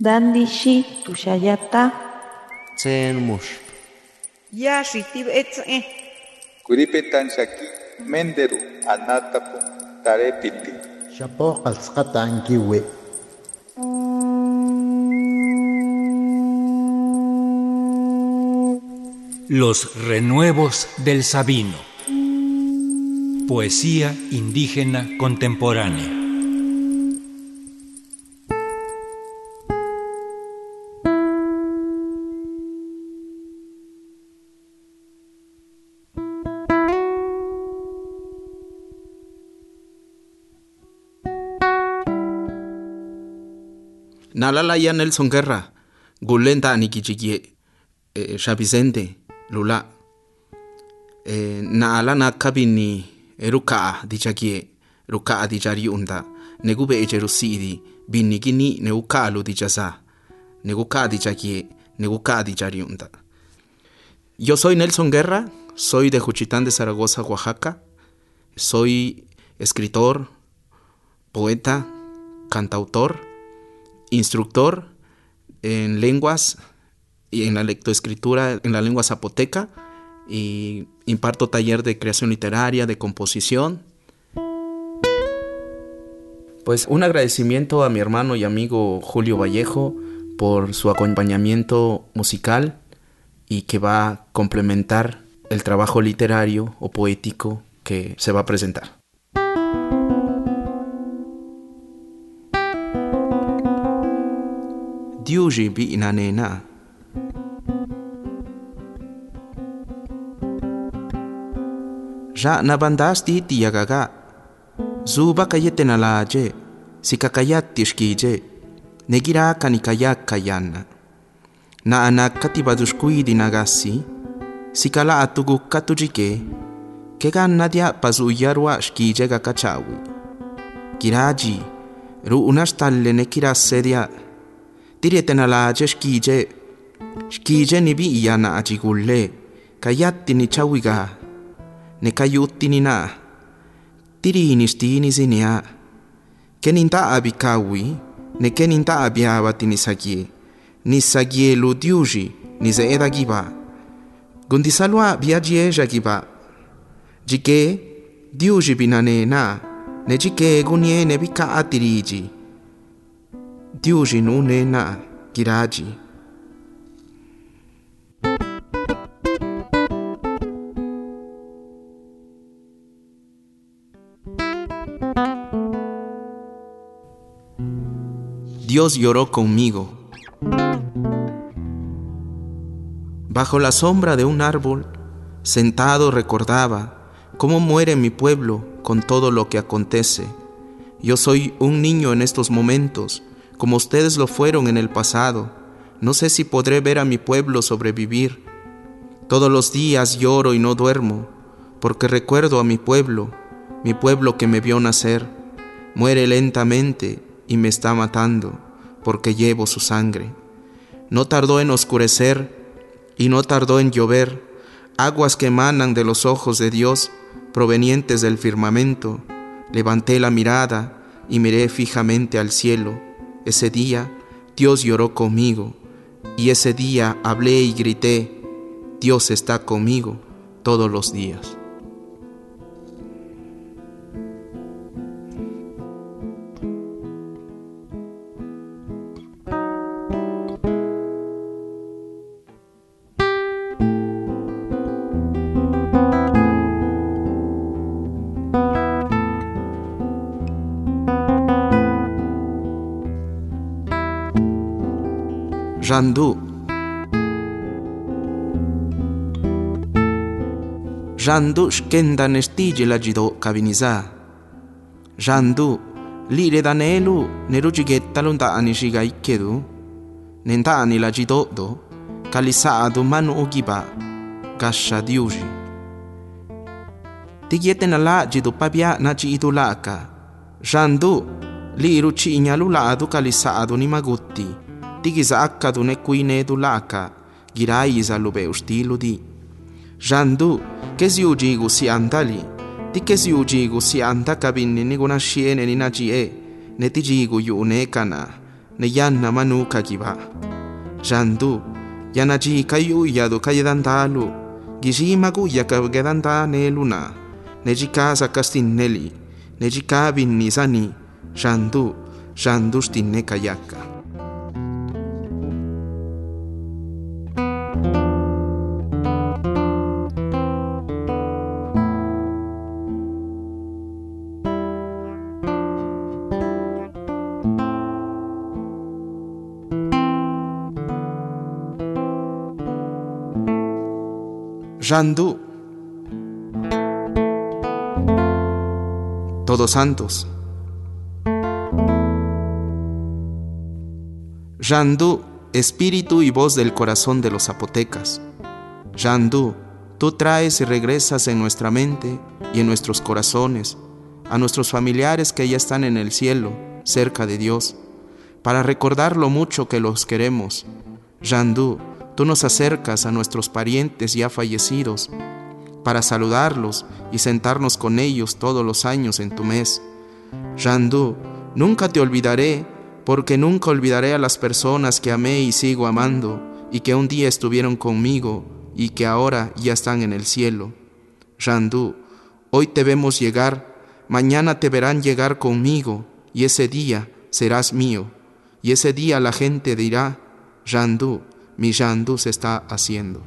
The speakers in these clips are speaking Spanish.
Dandishi tushayata. Tsen mush. Ya shitib etze. Kuripetan shaki menderu anatapu tarepiti. Shapo qalsqata ankiwe. Los renuevos del Sabino. Poesía indígena contemporánea. Nalala ya Nelson Guerra, Gulenta Anikichikie, eh, Lula. Eh, Naala na kabini eruka dichakie, ruka dichari unda, negube echerusidi, binigini neukalu dichasa, neguka dichakie, neguka dichari unda. Yo soy Nelson Guerra, soy de Juchitán de Zaragoza, Oaxaca. Soy escritor, poeta, cantautor, instructor en lenguas y en la lectoescritura en la lengua zapoteca y imparto taller de creación literaria, de composición. Pues un agradecimiento a mi hermano y amigo Julio Vallejo por su acompañamiento musical y que va a complementar el trabajo literario o poético que se va a presentar. diuži bi inanena. Ja nabandas di tiagaga. Zuba kayete nalaje, sikakayat tishkije, negira kanikayak kayana. Na anak katibadushkui dinagasi, sikala atugu katujike, kega nadia pazuyarwa shkijega kachawi. Kiraji, ru unash tallene kira sedia tiretena la che xkiye xkiye nivi'iya na'a chikule kayatini chawika nekayutini na'a tirini xtini sini'a keni nta'a vikawi ne keni nta'a viavati nisakie nisakie lutiuxi nise'eda kiva kuntisalu'a viayexa kiva yike diuxi vinanena ne yike kunie ne vika'a tiriyi Diuji nune na giraji. Dios lloró conmigo. Bajo la sombra de un árbol, sentado recordaba cómo muere mi pueblo con todo lo que acontece. Yo soy un niño en estos momentos, como ustedes lo fueron en el pasado. No sé si podré ver a mi pueblo sobrevivir. Todos los días lloro y no duermo, porque recuerdo a mi pueblo, mi pueblo que me vio nacer. Muere lentamente y me está matando, porque llevo su sangre. No tardó en oscurecer y no tardó en llover, aguas que emanan de los ojos de Dios, provenientes del firmamento. Levanté la mirada y miré fijamente al cielo. Ese día Dios lloró conmigo, y ese día hablé y grité, Dios está conmigo todos los días. Jandu. Jandu shkenda nestille la jido kabiniza. Jandu lire danelu neru jigetta lonta anishiga ikedu. Nenta ani la jido do kalisa adu manu ugiba gasha diuji. Tigieten ala jido papia na jido laka. Jandu liru chi inyalu la adu kalisa adu nimagutti. tigisaka dune kuine dulaka, giraiza lube ustiludi. Jandu, che si ugigu si andali, ti che si ugigu si andakabinni niguna sciene nina e, ne tigigu yunekana, ne yanna manu giba. Jandu, yanaji kayuyadu kayedandalu, gijima guyaka ne luna, ne jikasa castinneli, ne jikabinni sani, jandu, jandu stinne kayak. Randu. Todos Santos. Randu, espíritu y voz del corazón de los zapotecas. Randu, tú traes y regresas en nuestra mente y en nuestros corazones a nuestros familiares que ya están en el cielo, cerca de Dios, para recordar lo mucho que los queremos. Randu, Tú nos acercas a nuestros parientes ya fallecidos para saludarlos y sentarnos con ellos todos los años en tu mes. Randu, nunca te olvidaré, porque nunca olvidaré a las personas que amé y sigo amando, y que un día estuvieron conmigo y que ahora ya están en el cielo. Randu, hoy te vemos llegar, mañana te verán llegar conmigo, y ese día serás mío, y ese día la gente dirá, Randu, mi Yandu se está haciendo.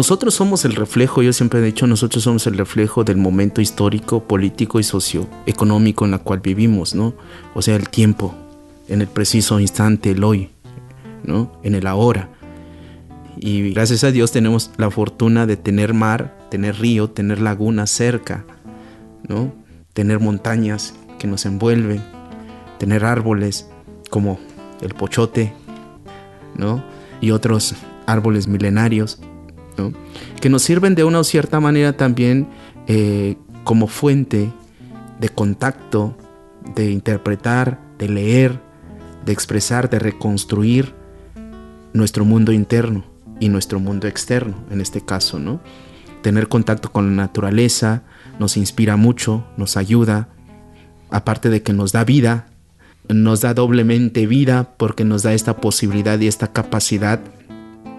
Nosotros somos el reflejo, yo siempre he dicho, nosotros somos el reflejo del momento histórico, político y socioeconómico en el cual vivimos, ¿no? O sea, el tiempo, en el preciso instante, el hoy, ¿no? En el ahora. Y gracias a Dios tenemos la fortuna de tener mar, tener río, tener lagunas cerca, ¿no? Tener montañas que nos envuelven, tener árboles como el pochote, ¿no? Y otros árboles milenarios que nos sirven de una cierta manera también eh, como fuente de contacto, de interpretar, de leer, de expresar, de reconstruir nuestro mundo interno y nuestro mundo externo, en este caso, ¿no? Tener contacto con la naturaleza nos inspira mucho, nos ayuda, aparte de que nos da vida, nos da doblemente vida porque nos da esta posibilidad y esta capacidad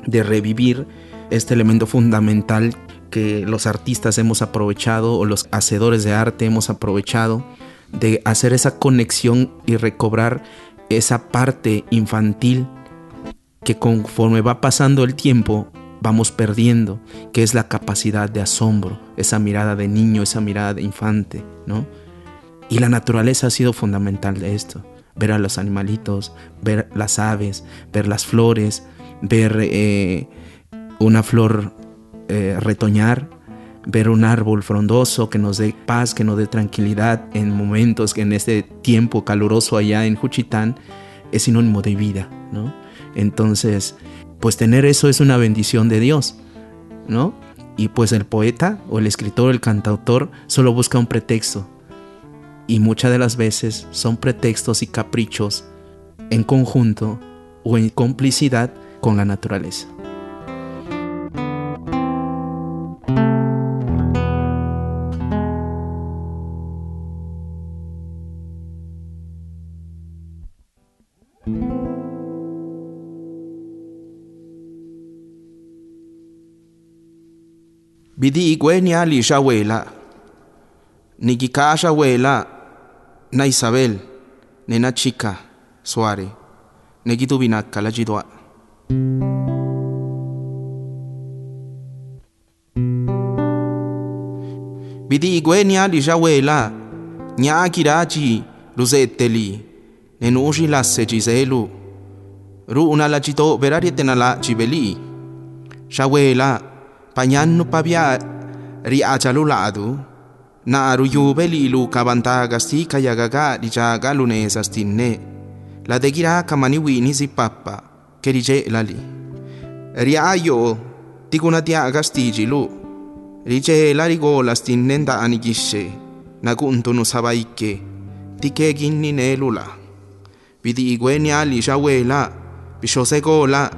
de revivir este elemento fundamental que los artistas hemos aprovechado o los hacedores de arte hemos aprovechado de hacer esa conexión y recobrar esa parte infantil que conforme va pasando el tiempo vamos perdiendo, que es la capacidad de asombro, esa mirada de niño, esa mirada de infante, ¿no? Y la naturaleza ha sido fundamental de esto, ver a los animalitos, ver las aves, ver las flores, ver eh, una flor eh, retoñar, ver un árbol frondoso que nos dé paz, que nos dé tranquilidad en momentos que en este tiempo caluroso allá en Juchitán es sinónimo de vida, ¿no? Entonces, pues tener eso es una bendición de Dios, ¿no? Y pues el poeta o el escritor, el cantautor, solo busca un pretexto. Y muchas de las veces son pretextos y caprichos en conjunto o en complicidad con la naturaleza. bidi ikuenia alixa wela ni kikaxa wela na isabel nena chika suare ne kituvinaka la citua bidi ikuenia alixa wela ñaa kira ci luseeteli ne nuu xilase ci selu ruuna la citoopera rietenala ci veli xa wela pañannu pavia ri achaluladu na aruyube li ilu kabantaga si kayagaga rijaga lunesa stinne la degira kamani wini si pappa che rige lali riaio tiguna tiaga stigilu rige la rigola stinne da anigisce na kuntunu sabaikke tike ginni nelula vidi igweni ali shawela bishosegola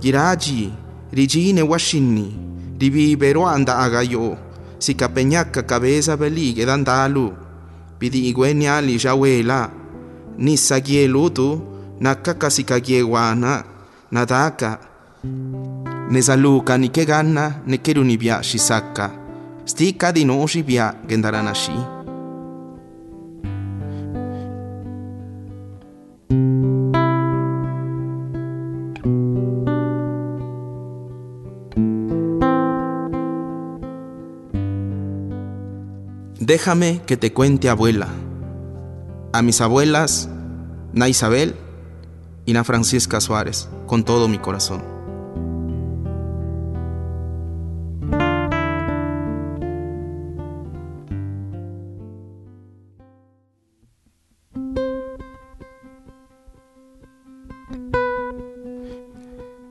giraji rigine washinni. Ribibero anda agayo, si capeñaca cabeza beligue dandalu, pidi igweni ali jawela, ni sagielutu, nakaka sikagiewana, nadaka, nezaluka ni ke gana ne keru ni bia shisaka, stika di no shi bia gendaranashi. Déjame que te cuente abuela. A mis abuelas, Na Isabel y Na Francisca Suárez, con todo mi corazón.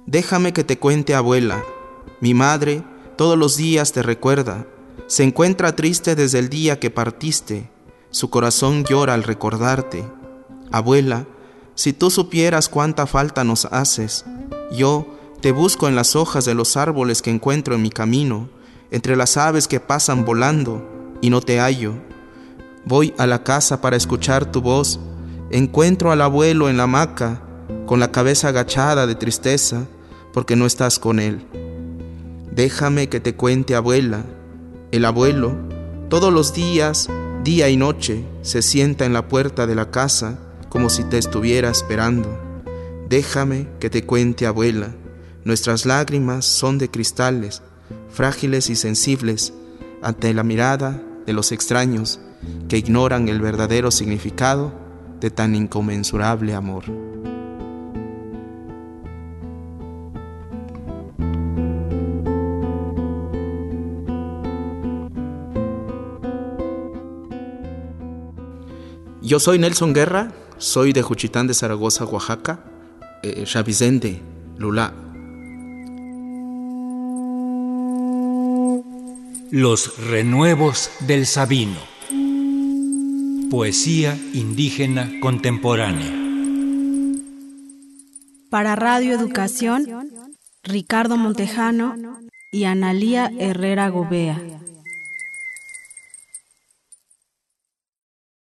Déjame que te cuente abuela. Mi madre todos los días te recuerda se encuentra triste desde el día que partiste, su corazón llora al recordarte. Abuela, si tú supieras cuánta falta nos haces, yo te busco en las hojas de los árboles que encuentro en mi camino, entre las aves que pasan volando, y no te hallo. Voy a la casa para escuchar tu voz, encuentro al abuelo en la hamaca, con la cabeza agachada de tristeza, porque no estás con él. Déjame que te cuente, abuela, el abuelo, todos los días, día y noche, se sienta en la puerta de la casa como si te estuviera esperando. Déjame que te cuente, abuela, nuestras lágrimas son de cristales, frágiles y sensibles ante la mirada de los extraños que ignoran el verdadero significado de tan inconmensurable amor. Yo soy Nelson Guerra, soy de Juchitán de Zaragoza, Oaxaca, eh, Vicente, Lula. Los renuevos del Sabino. Poesía indígena contemporánea. Para Radio Educación, Ricardo Montejano y Analía Herrera Gobea.